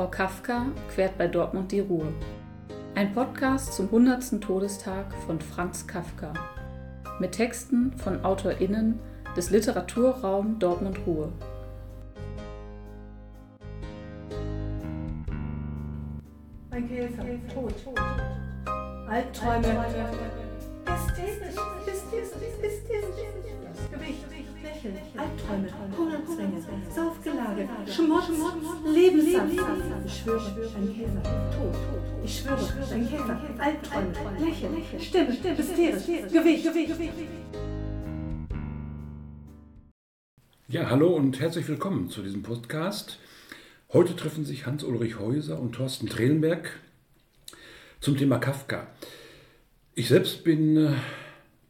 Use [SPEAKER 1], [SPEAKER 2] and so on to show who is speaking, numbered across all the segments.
[SPEAKER 1] Frau Kafka quert bei Dortmund die Ruhe. Ein Podcast zum 100. Todestag von Franz Kafka. Mit Texten von AutorInnen des Literaturraum Dortmund Ruhe.
[SPEAKER 2] Mein Käfer, tot, tot. Albträume. Ästhetisch, ästhetisch. Gewicht, Lächeln, Albträume, Hungerzwänge, Saufgelage, Schmutz, Lebenssaft. Ich schwöre, ein Käfer, tot. Ich schwöre, ein Käfer, Albträume, Lächeln, Stimme, hysterisch, Gewicht, Gewicht.
[SPEAKER 3] Ja, hallo und herzlich willkommen zu diesem Podcast. Heute treffen sich Hans-Ulrich Häuser und Thorsten Trehlenberg zum Thema Kafka. Ich selbst bin äh,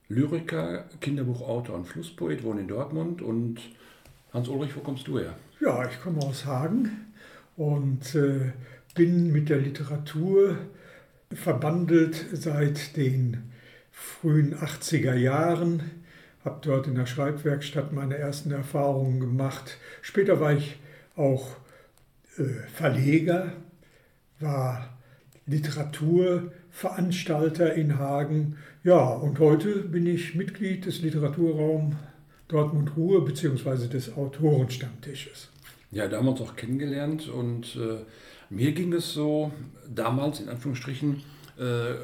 [SPEAKER 3] Lyriker, Kinderbuchautor und Flusspoet, wohne in Dortmund und Hans-Ulrich, wo kommst du her?
[SPEAKER 4] Ja, ich komme aus Hagen und äh, bin mit der Literatur verbandelt seit den frühen 80er Jahren. Habe dort in der Schreibwerkstatt meine ersten Erfahrungen gemacht. Später war ich auch äh, Verleger, war Literaturveranstalter in Hagen. Ja, und heute bin ich Mitglied des Literaturraums Dortmund Ruhe bzw. des Autorenstammtisches.
[SPEAKER 3] Ja, da haben wir uns auch kennengelernt und äh, mir ging es so, damals in Anführungsstrichen, äh,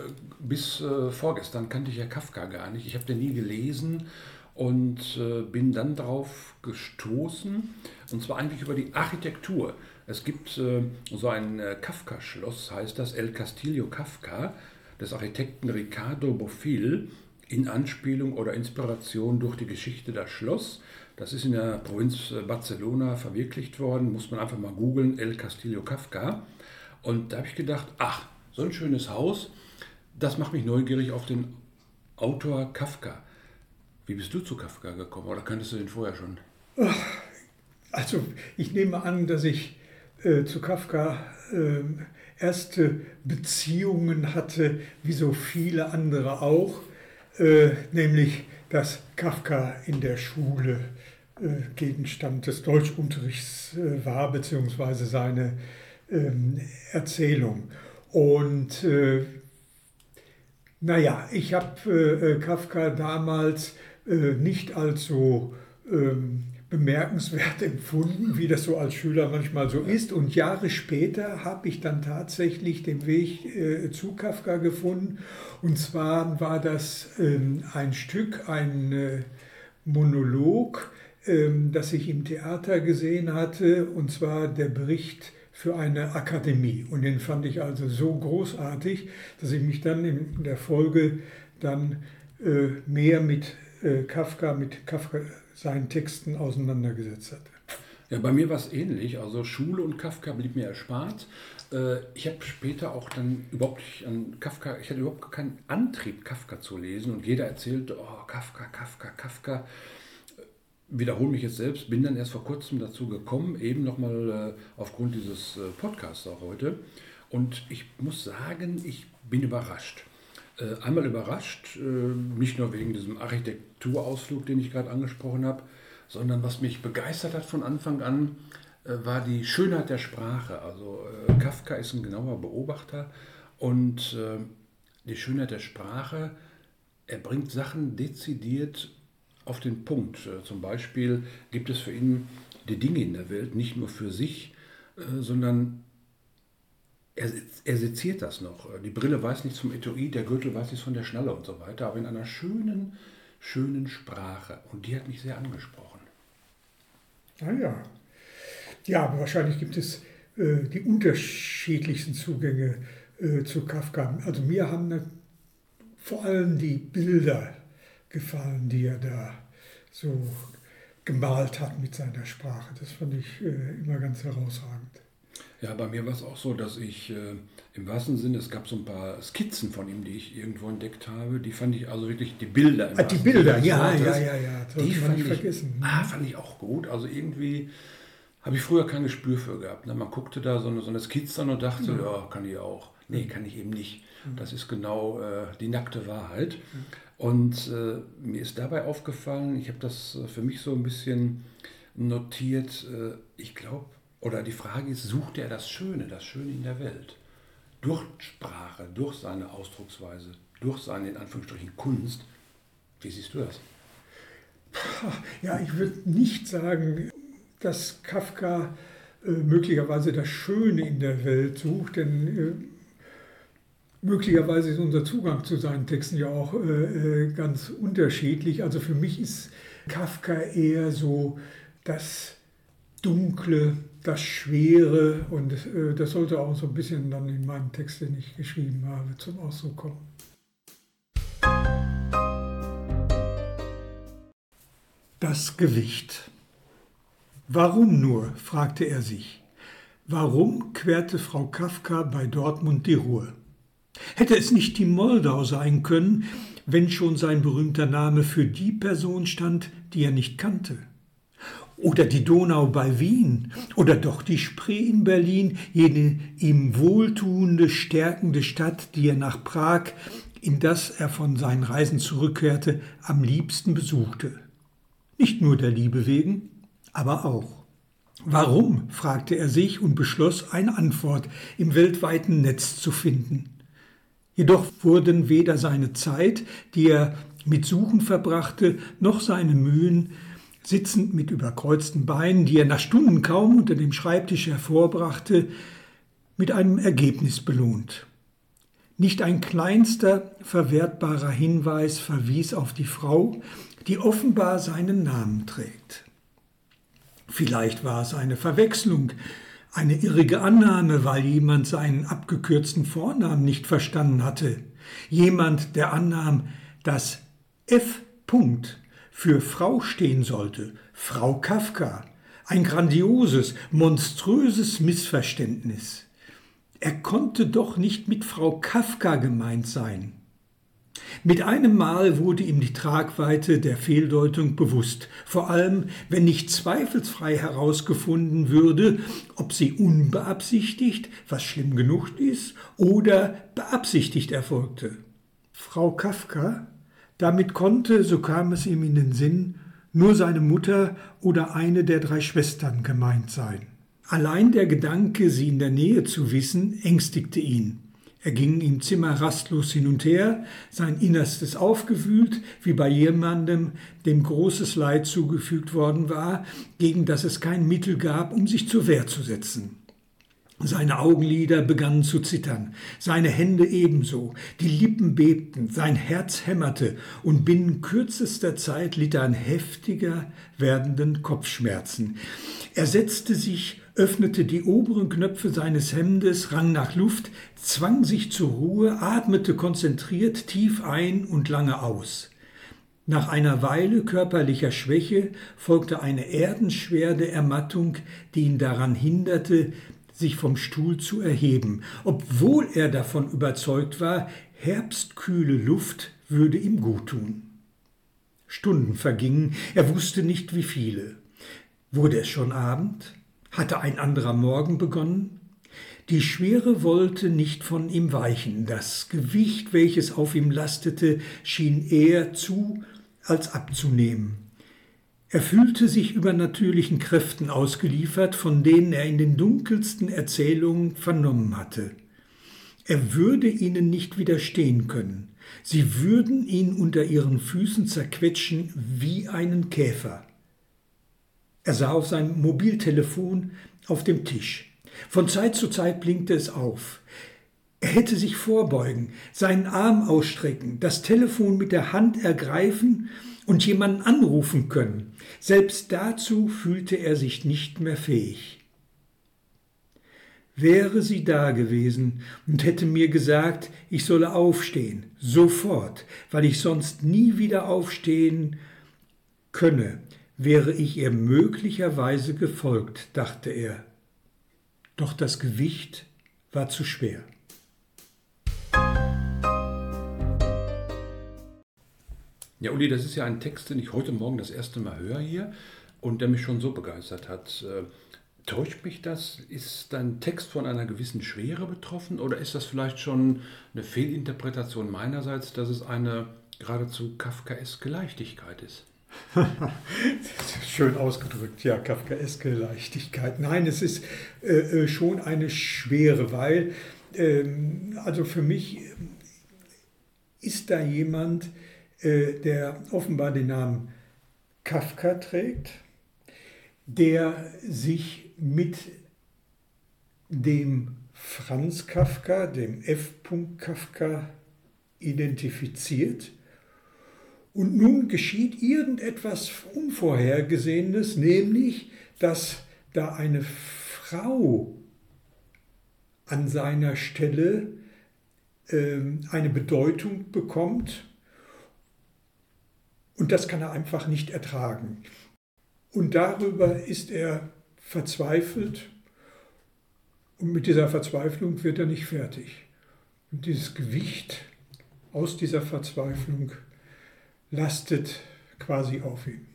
[SPEAKER 3] bis äh, vorgestern kannte ich ja Kafka gar nicht. Ich habe den nie gelesen und äh, bin dann darauf gestoßen, und zwar eigentlich über die Architektur. Es gibt so ein Kafka-Schloss, heißt das El Castillo Kafka, des Architekten Ricardo Bofill, in Anspielung oder Inspiration durch die Geschichte das Schloss. Das ist in der Provinz Barcelona verwirklicht worden, muss man einfach mal googeln, El Castillo Kafka. Und da habe ich gedacht, ach, so ein schönes Haus, das macht mich neugierig auf den Autor Kafka. Wie bist du zu Kafka gekommen oder kanntest du den vorher schon?
[SPEAKER 4] Also ich nehme an, dass ich äh, zu Kafka äh, erste Beziehungen hatte, wie so viele andere auch, äh, nämlich dass Kafka in der Schule äh, Gegenstand des Deutschunterrichts äh, war, beziehungsweise seine ähm, Erzählung. Und äh, naja, ich habe Kafka damals nicht als so ähm, bemerkenswert empfunden, wie das so als Schüler manchmal so ist. Und Jahre später habe ich dann tatsächlich den Weg äh, zu Kafka gefunden. Und zwar war das ähm, ein Stück, ein äh, Monolog, ähm, das ich im Theater gesehen hatte, und zwar der Bericht für eine Akademie. Und den fand ich also so großartig, dass ich mich dann in der Folge dann äh, mehr mit äh, Kafka, mit Kafka seinen Texten auseinandergesetzt hatte.
[SPEAKER 3] Ja, bei mir war es ähnlich. Also Schule und Kafka blieb mir erspart. Äh, ich habe später auch dann überhaupt nicht an Kafka, ich hatte überhaupt keinen Antrieb, Kafka zu lesen. Und jeder erzählte, oh, Kafka, Kafka, Kafka. Wiederhole mich jetzt selbst, bin dann erst vor kurzem dazu gekommen, eben nochmal äh, aufgrund dieses äh, Podcasts auch heute. Und ich muss sagen, ich bin überrascht. Äh, einmal überrascht, äh, nicht nur wegen diesem Architekturausflug, den ich gerade angesprochen habe, sondern was mich begeistert hat von Anfang an, äh, war die Schönheit der Sprache. Also Kafka ist ein genauer Beobachter und die Schönheit der Sprache, er bringt Sachen dezidiert auf den Punkt. Zum Beispiel gibt es für ihn die Dinge in der Welt nicht nur für sich, sondern er, er seziert das noch. Die Brille weiß nichts vom Etui, der Gürtel weiß nichts von der Schnalle und so weiter, aber in einer schönen, schönen Sprache. Und die hat mich sehr angesprochen.
[SPEAKER 4] Ah ja. Ja, aber wahrscheinlich gibt es äh, die unterschiedlichsten Zugänge äh, zu Kafka. Also mir haben ne, vor allem die Bilder gefallen, die er da so gemalt hat mit seiner Sprache. Das fand ich äh, immer ganz herausragend.
[SPEAKER 3] Ja, bei mir war es auch so, dass ich äh, im wahrsten Sinne, es gab so ein paar Skizzen von ihm, die ich irgendwo entdeckt habe. Die fand ich also wirklich, die Bilder.
[SPEAKER 4] ah, die Bilder, ja, ja, ja, ja,
[SPEAKER 3] Die fand ich, vergessen. Ah, fand ich auch gut. Also irgendwie habe ich früher kein Gespür für gehabt. Ne? Man guckte da so eine, so eine Skizze an und dachte, ja. ja, kann ich auch. Nee, kann ich eben nicht. Mhm. Das ist genau äh, die nackte Wahrheit. Mhm. Und äh, mir ist dabei aufgefallen, ich habe das äh, für mich so ein bisschen notiert, äh, ich glaube, Oder die Frage ist, sucht er das Schöne, das Schöne in der Welt? Durch Sprache, durch seine Ausdrucksweise, durch seine, in Anführungsstrichen, Kunst. Wie siehst du das?
[SPEAKER 4] Ja, ich würde nicht sagen, dass Kafka äh, möglicherweise das Schöne in der Welt sucht, denn äh, möglicherweise ist unser Zugang zu seinen Texten ja auch äh, äh ganz unterschiedlich. Also für mich ist Kafka eher so das Dunkle, das Schwere und äh, das sollte auch so ein bisschen dann in meinem Text, den ich geschrieben habe, zum Ausdruck kommen. Das Gewicht. Warum nur? fragte er sich. Warum querte Frau Kafka bei Dortmund die Ruhe? Hätte es nicht die Moldau sein können, wenn schon sein berühmter Name für die Person stand, die er nicht kannte? Oder die Donau bei Wien oder doch die Spree in Berlin, jene ihm wohltuende, stärkende Stadt, die er nach Prag, in das er von seinen Reisen zurückkehrte, am liebsten besuchte. Nicht nur der Liebe wegen, aber auch. Warum? fragte er sich und beschloss, eine Antwort im weltweiten Netz zu finden. Jedoch wurden weder seine Zeit, die er mit Suchen verbrachte, noch seine Mühen, sitzend mit überkreuzten Beinen, die er nach Stunden kaum unter dem Schreibtisch hervorbrachte, mit einem Ergebnis belohnt. Nicht ein kleinster verwertbarer Hinweis verwies auf die Frau, die offenbar seinen Namen trägt. Vielleicht war es eine Verwechslung, eine irrige Annahme, weil jemand seinen abgekürzten Vornamen nicht verstanden hatte. Jemand, der annahm, dass F. Punkt für Frau stehen sollte, Frau Kafka. Ein grandioses, monströses Missverständnis. Er konnte doch nicht mit Frau Kafka gemeint sein. Mit einem Mal wurde ihm die Tragweite der Fehldeutung bewusst, vor allem wenn nicht zweifelsfrei herausgefunden würde, ob sie unbeabsichtigt, was schlimm genug ist, oder beabsichtigt erfolgte. Frau Kafka, damit konnte, so kam es ihm in den Sinn, nur seine Mutter oder eine der drei Schwestern gemeint sein. Allein der Gedanke, sie in der Nähe zu wissen, ängstigte ihn. Er ging im Zimmer rastlos hin und her, sein Innerstes aufgewühlt, wie bei jemandem, dem großes Leid zugefügt worden war, gegen das es kein Mittel gab, um sich zur Wehr zu setzen. Seine Augenlider begannen zu zittern, seine Hände ebenso, die Lippen bebten, sein Herz hämmerte, und binnen kürzester Zeit litt er an heftiger werdenden Kopfschmerzen. Er setzte sich öffnete die oberen Knöpfe seines Hemdes, rang nach Luft, zwang sich zur Ruhe, atmete konzentriert tief ein und lange aus. Nach einer Weile körperlicher Schwäche folgte eine erdenschwere Ermattung, die ihn daran hinderte, sich vom Stuhl zu erheben, obwohl er davon überzeugt war, herbstkühle Luft würde ihm guttun. Stunden vergingen, er wusste nicht wie viele. Wurde es schon Abend? Hatte ein anderer Morgen begonnen? Die Schwere wollte nicht von ihm weichen. Das Gewicht, welches auf ihm lastete, schien eher zu als abzunehmen. Er fühlte sich übernatürlichen Kräften ausgeliefert, von denen er in den dunkelsten Erzählungen vernommen hatte. Er würde ihnen nicht widerstehen können. Sie würden ihn unter ihren Füßen zerquetschen wie einen Käfer. Er sah auf sein Mobiltelefon auf dem Tisch. Von Zeit zu Zeit blinkte es auf. Er hätte sich vorbeugen, seinen Arm ausstrecken, das Telefon mit der Hand ergreifen und jemanden anrufen können. Selbst dazu fühlte er sich nicht mehr fähig. Wäre sie da gewesen und hätte mir gesagt, ich solle aufstehen, sofort, weil ich sonst nie wieder aufstehen könne, wäre ich ihr möglicherweise gefolgt, dachte er. Doch das Gewicht war zu schwer.
[SPEAKER 3] Ja, Uli, das ist ja ein Text, den ich heute Morgen das erste Mal höre hier und der mich schon so begeistert hat. Äh, täuscht mich das? Ist dein Text von einer gewissen Schwere betroffen oder ist das vielleicht schon eine Fehlinterpretation meinerseits, dass es eine geradezu kafkaeske Leichtigkeit ist?
[SPEAKER 4] schön ausgedrückt, ja, kafkaeske Leichtigkeit. Nein, es ist äh, äh schon eine Schwere, weil, ähm, also für mich ist da jemand, äh, der offenbar den Namen Kafka trägt, der sich mit dem Franz Kafka, dem F. Kafka, identifiziert. Und nun geschieht irgendetwas Unvorhergesehenes, nämlich, dass da eine Frau an seiner Stelle äh, eine Bedeutung bekommt. Und das kann er einfach nicht ertragen. Und darüber ist er verzweifelt und mit dieser Verzweiflung wird er nicht fertig. Und dieses Gewicht aus dieser Verzweiflung lastet quasi auf ihm.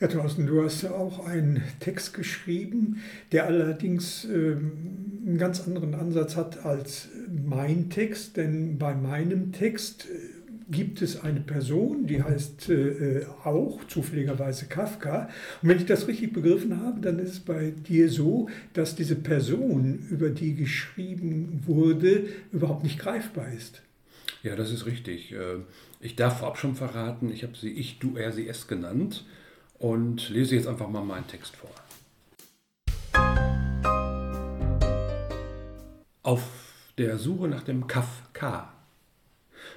[SPEAKER 4] Ja, Thorsten, du hast ja auch einen Text geschrieben, der allerdings ähm, einen ganz anderen Ansatz hat als mein Text, denn bei meinem Text äh, gibt es eine Person, die heißt äh, äh, auch zufälligerweise Kafka. Und wenn ich das richtig begriffen habe, dann ist es bei dir so, dass diese Person, über die geschrieben wurde, überhaupt nicht greifbar ist.
[SPEAKER 3] Ja, das ist richtig. Äh, ich darf vorab schon verraten, ich habe sie Ich, Du, Er, Sie, Es genannt und lese jetzt einfach mal meinen Text vor. Auf der Suche nach dem Kafka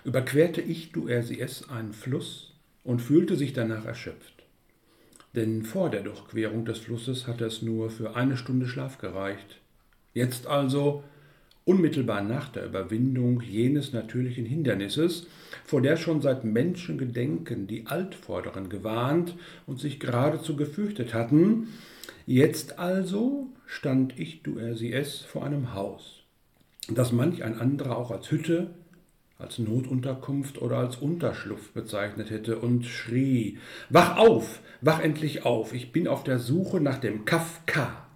[SPEAKER 3] überquerte ich, du RCS, einen Fluss und fühlte sich danach erschöpft. Denn vor der Durchquerung des Flusses hatte es nur für eine Stunde Schlaf gereicht. Jetzt also, unmittelbar nach der Überwindung jenes natürlichen Hindernisses, vor der schon seit Menschengedenken die Altvorderen gewarnt und sich geradezu gefürchtet hatten, jetzt also stand ich, du RCS, vor einem Haus, das manch ein anderer auch als Hütte als Notunterkunft oder als Unterschlupf bezeichnet hätte und schrie Wach auf, wach endlich auf, ich bin auf der Suche nach dem Kafka.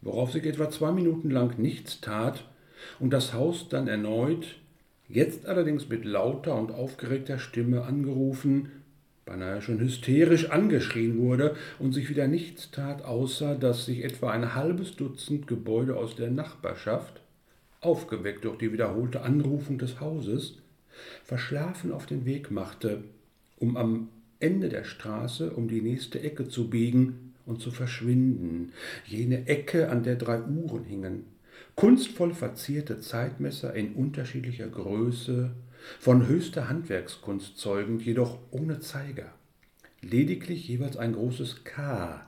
[SPEAKER 3] Worauf sich etwa zwei Minuten lang nichts tat und das Haus dann erneut, jetzt allerdings mit lauter und aufgeregter Stimme angerufen, beinahe schon hysterisch angeschrien wurde und sich wieder nichts tat, außer dass sich etwa ein halbes Dutzend Gebäude aus der Nachbarschaft aufgeweckt durch die wiederholte Anrufung des Hauses, verschlafen auf den Weg machte, um am Ende der Straße um die nächste Ecke zu biegen und zu verschwinden, jene Ecke, an der drei Uhren hingen, kunstvoll verzierte Zeitmesser in unterschiedlicher Größe, von höchster Handwerkskunst zeugend, jedoch ohne Zeiger. Lediglich jeweils ein großes K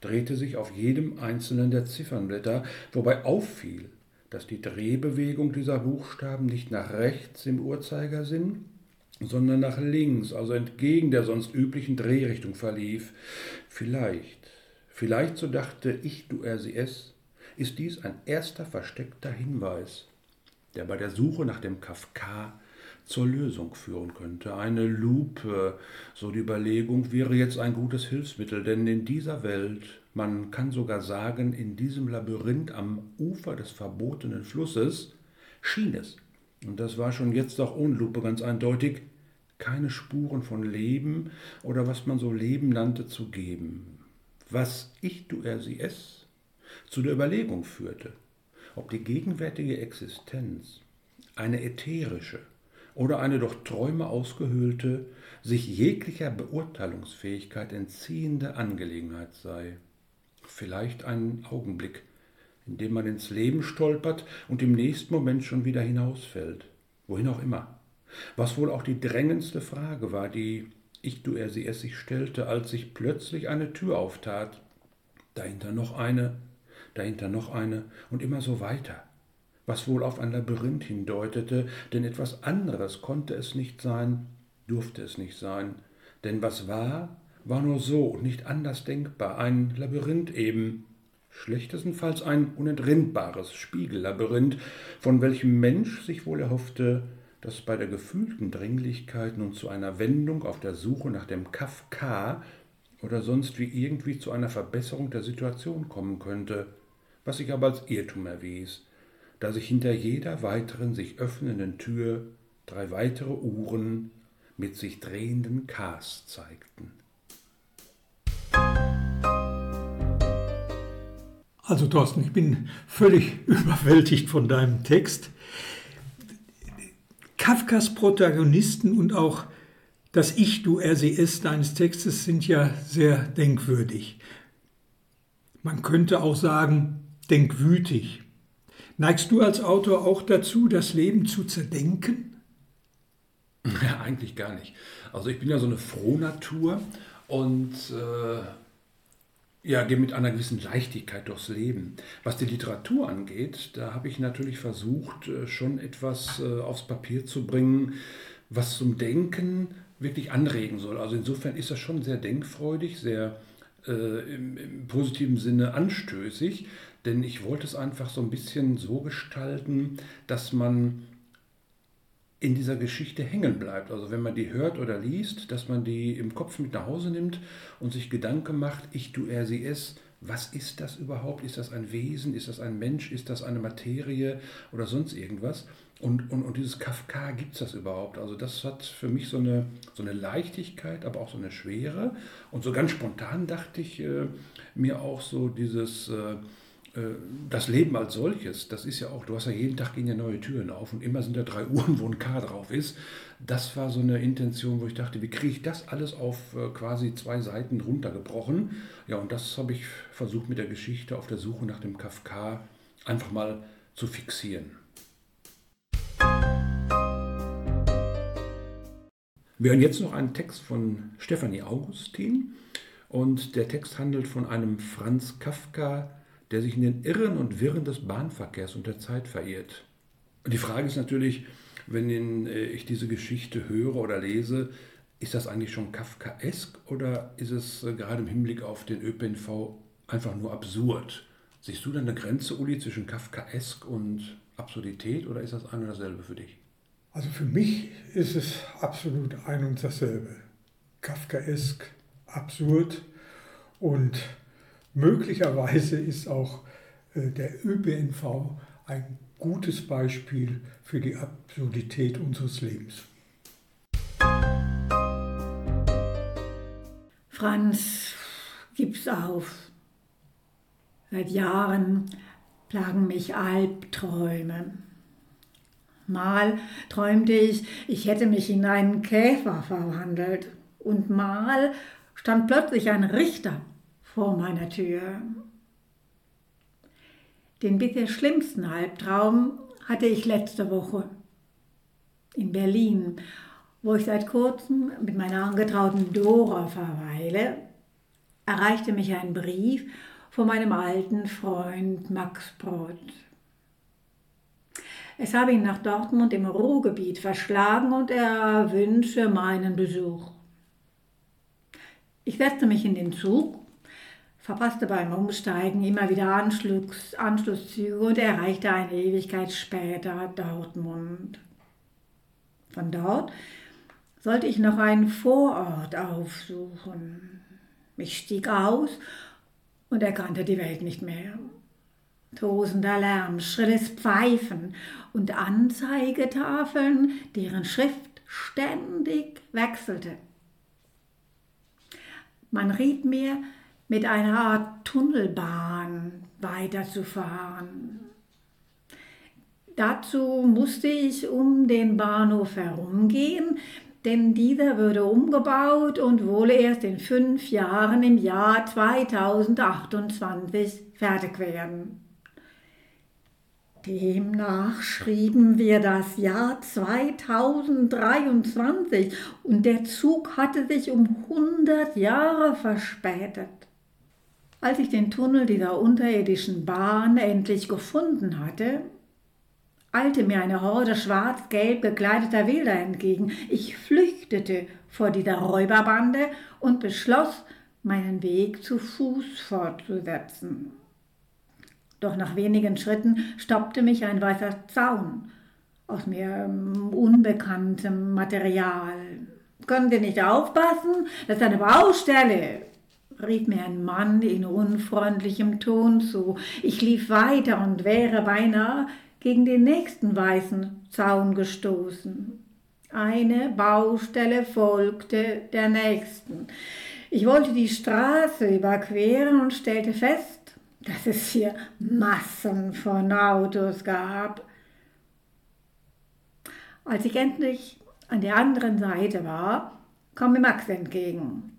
[SPEAKER 3] drehte sich auf jedem einzelnen der Ziffernblätter, wobei auffiel, dass die Drehbewegung dieser Buchstaben nicht nach rechts im Uhrzeigersinn, sondern nach links, also entgegen der sonst üblichen Drehrichtung verlief. Vielleicht, vielleicht, so dachte ich, du RCS, ist dies ein erster versteckter Hinweis, der bei der Suche nach dem Kafka zur Lösung führen könnte. Eine Lupe, so die Überlegung, wäre jetzt ein gutes Hilfsmittel, denn in dieser Welt man kann sogar sagen, in diesem Labyrinth am Ufer des verbotenen Flusses schien es, und das war schon jetzt auch ohne Lupe ganz eindeutig, keine Spuren von Leben oder was man so Leben nannte zu geben. Was ich, du RCS, zu der Überlegung führte, ob die gegenwärtige Existenz eine ätherische oder eine durch Träume ausgehöhlte, sich jeglicher Beurteilungsfähigkeit entziehende Angelegenheit sei. Vielleicht einen Augenblick, in dem man ins Leben stolpert und im nächsten Moment schon wieder hinausfällt, wohin auch immer. Was wohl auch die drängendste Frage war, die ich, du, er, sie, es sich stellte, als sich plötzlich eine Tür auftat, dahinter noch eine, dahinter noch eine und immer so weiter, was wohl auf ein Labyrinth hindeutete, denn etwas anderes konnte es nicht sein, durfte es nicht sein, denn was war, war nur so und nicht anders denkbar, ein Labyrinth eben, schlechtestenfalls ein unentrinnbares Spiegellabyrinth, von welchem Mensch sich wohl erhoffte, dass bei der gefühlten Dringlichkeit nun zu einer Wendung auf der Suche nach dem Kafka oder sonst wie irgendwie zu einer Verbesserung der Situation kommen könnte, was sich aber als Irrtum erwies, da sich hinter jeder weiteren sich öffnenden Tür drei weitere Uhren mit sich drehenden Ks zeigten.
[SPEAKER 4] Also Thorsten, ich bin völlig überwältigt von deinem Text. Kafkas Protagonisten und auch das Ich, du, RCS deines Textes sind ja sehr denkwürdig. Man könnte auch sagen, denkwütig. Neigst du als Autor auch dazu, das Leben zu zerdenken?
[SPEAKER 3] Ja, eigentlich gar nicht. Also ich bin ja so eine Frohnatur und äh, ja, gehe mit einer gewissen Leichtigkeit durchs Leben. Was die Literatur angeht, da habe ich natürlich versucht, äh, schon etwas äh, aufs Papier zu bringen, was zum Denken wirklich anregen soll. Also insofern ist das schon sehr denkfreudig, sehr äh, im, im, positiven Sinne anstößig, denn ich wollte es einfach so ein bisschen so gestalten, dass man in dieser Geschichte hängen bleibt. Also wenn man die hört oder liest, dass man die im Kopf mit nach Hause nimmt und sich Gedanken macht, ich, du, er, sie, es, was ist das überhaupt? Ist das ein Wesen? Ist das ein Mensch? Ist das eine Materie oder sonst irgendwas? Und, und, und dieses Kafka, gibt es das überhaupt? Also das hat für mich so eine, so eine Leichtigkeit, aber auch so eine Schwere. Und so ganz spontan dachte ich äh, mir auch so dieses... Äh, äh, das Leben als solches, das ist ja auch, du hast ja jeden Tag gehen ja neue Türen auf und immer sind da drei Uhren, wo ein K drauf ist. Das war so eine Intention, wo ich dachte, wie kriege ich das alles auf äh, quasi zwei Seiten runtergebrochen? Ja, und das habe ich versucht mit der Geschichte auf der Suche nach dem Kafka einfach mal zu fixieren. Wir hören jetzt noch einen Text von Stefanie Augustin und der Text handelt von einem Franz Kafka, der sich in den Irren und Wirren des Bahnverkehrs und der Zeit verirrt. Und die Frage ist natürlich, wenn äh, ich diese Geschichte höre oder lese, ist das eigentlich schon kafkaesk oder ist es äh, gerade im Hinblick auf den ÖPNV einfach nur absurd? Siehst du da eine Grenze, Uli, zwischen kafkaesk und Absurdität oder ist das ein und dasselbe für dich?
[SPEAKER 4] Also für mich ist es absolut ein und dasselbe. Kafkaesk, absurd und Möglicherweise ist auch äh, der ÖPNV ein gutes Beispiel für die Absurdität unseres Lebens.
[SPEAKER 5] Franz, gib's auf. Seit Jahren plagen mich Albträume. Mal träumte ich, ich hätte mich in einen Käfer verwandelt. Und mal stand plötzlich ein Richter vor meiner Tür. Den bisher schlimmsten Albtraum hatte ich letzte Woche in Berlin, wo ich seit kurzem mit meiner angetrauten Dora verweile, erreichte mich ein Brief von meinem alten Freund Max Brott. Es habe ihn nach Dortmund im Ruhrgebiet verschlagen und er wünsche meinen Besuch. Ich setzte mich in den Zug verpasste beim Umsteigen immer wieder Anschluss, Anschlusszüge und erreichte eine Ewigkeit später Dortmund. Von dort sollte ich noch einen Vorort aufsuchen. Ich stieg aus und erkannte die Welt nicht mehr. Tosender Lärm, schrilles Pfeifen und Anzeigetafeln, deren Schrift ständig wechselte. Man riet mir, mit einer Art Tunnelbahn weiterzufahren. Dazu musste ich um den Bahnhof herumgehen, denn dieser würde umgebaut und wohl erst in fünf Jahren im Jahr 2028 fertig werden. Demnach schrieben wir das Jahr 2023 und der Zug hatte sich um 100 Jahre verspätet. Als ich den Tunnel dieser unterirdischen Bahn endlich gefunden hatte, eilte mir eine Horde schwarz-gelb gekleideter Wilder entgegen. Ich flüchtete vor dieser Räuberbande und beschloss, meinen Weg zu Fuß fortzusetzen. Doch nach wenigen Schritten stoppte mich ein weißer Zaun aus mir ähm, unbekanntem Material. Können Sie nicht aufpassen? Das ist eine Baustelle rief mir ein Mann in unfreundlichem Ton zu. Ich lief weiter und wäre beinahe gegen den nächsten weißen Zaun gestoßen. Eine Baustelle folgte der nächsten. Ich wollte die Straße überqueren und stellte fest, dass es hier Massen von Autos gab. Als ich endlich an der anderen Seite war, kam mir Max entgegen.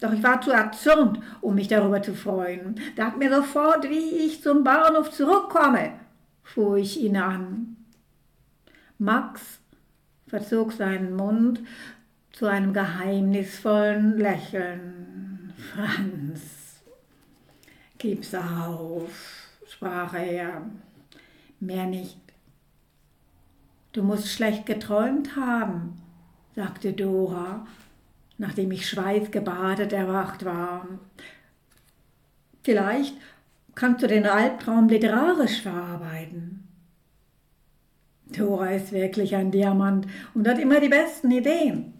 [SPEAKER 5] Doch ich war zu erzürnt, um mich darüber zu freuen. Sag mir sofort, wie ich zum Bahnhof zurückkomme, fuhr ich ihn an. Max verzog seinen Mund zu einem geheimnisvollen Lächeln. Franz, gib's auf, sprach er. Mehr nicht. Du musst schlecht geträumt haben, sagte Dora, nachdem ich schweißgebadet erwacht war. Vielleicht kannst du den Albtraum literarisch verarbeiten. Dora ist wirklich ein Diamant und hat immer die besten Ideen.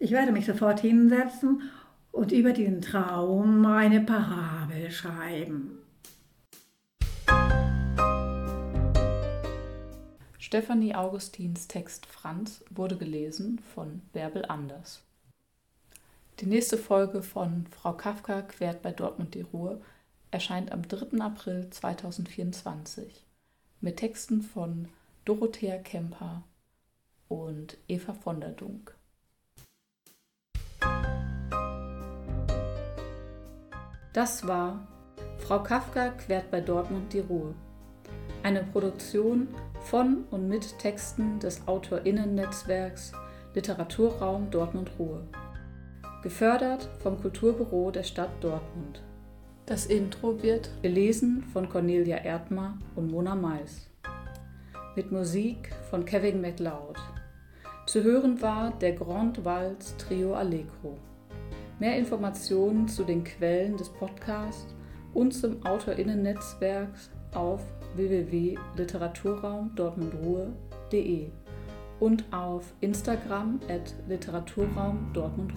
[SPEAKER 5] Ich werde mich sofort hinsetzen und über diesen Traum eine Parabel schreiben.
[SPEAKER 1] Stefanie Augustins Text Franz wurde gelesen von Bärbel Anders. Die nächste Folge von Frau Kafka quert bei Dortmund die Ruhe erscheint am 3. April 2024 mit Texten von Dorothea Kemper und Eva von der Dunk. Das war Frau Kafka quert bei Dortmund die Ruhe. Eine Produktion von und mit Texten des Autorinnennetzwerks Literaturraum Dortmund Ruhe. Gefördert vom Kulturbüro der Stadt Dortmund. Das Intro wird gelesen von Cornelia Erdmer und Mona Mais. Mit Musik von Kevin MacLeod. Zu hören war der Grand Waltz Trio Allegro. Mehr Informationen zu den Quellen des Podcasts und zum Autorinnennetzwerk auf www.literaturraum dortmundruhe.de und auf Instagram at Literaturraum Dortmund.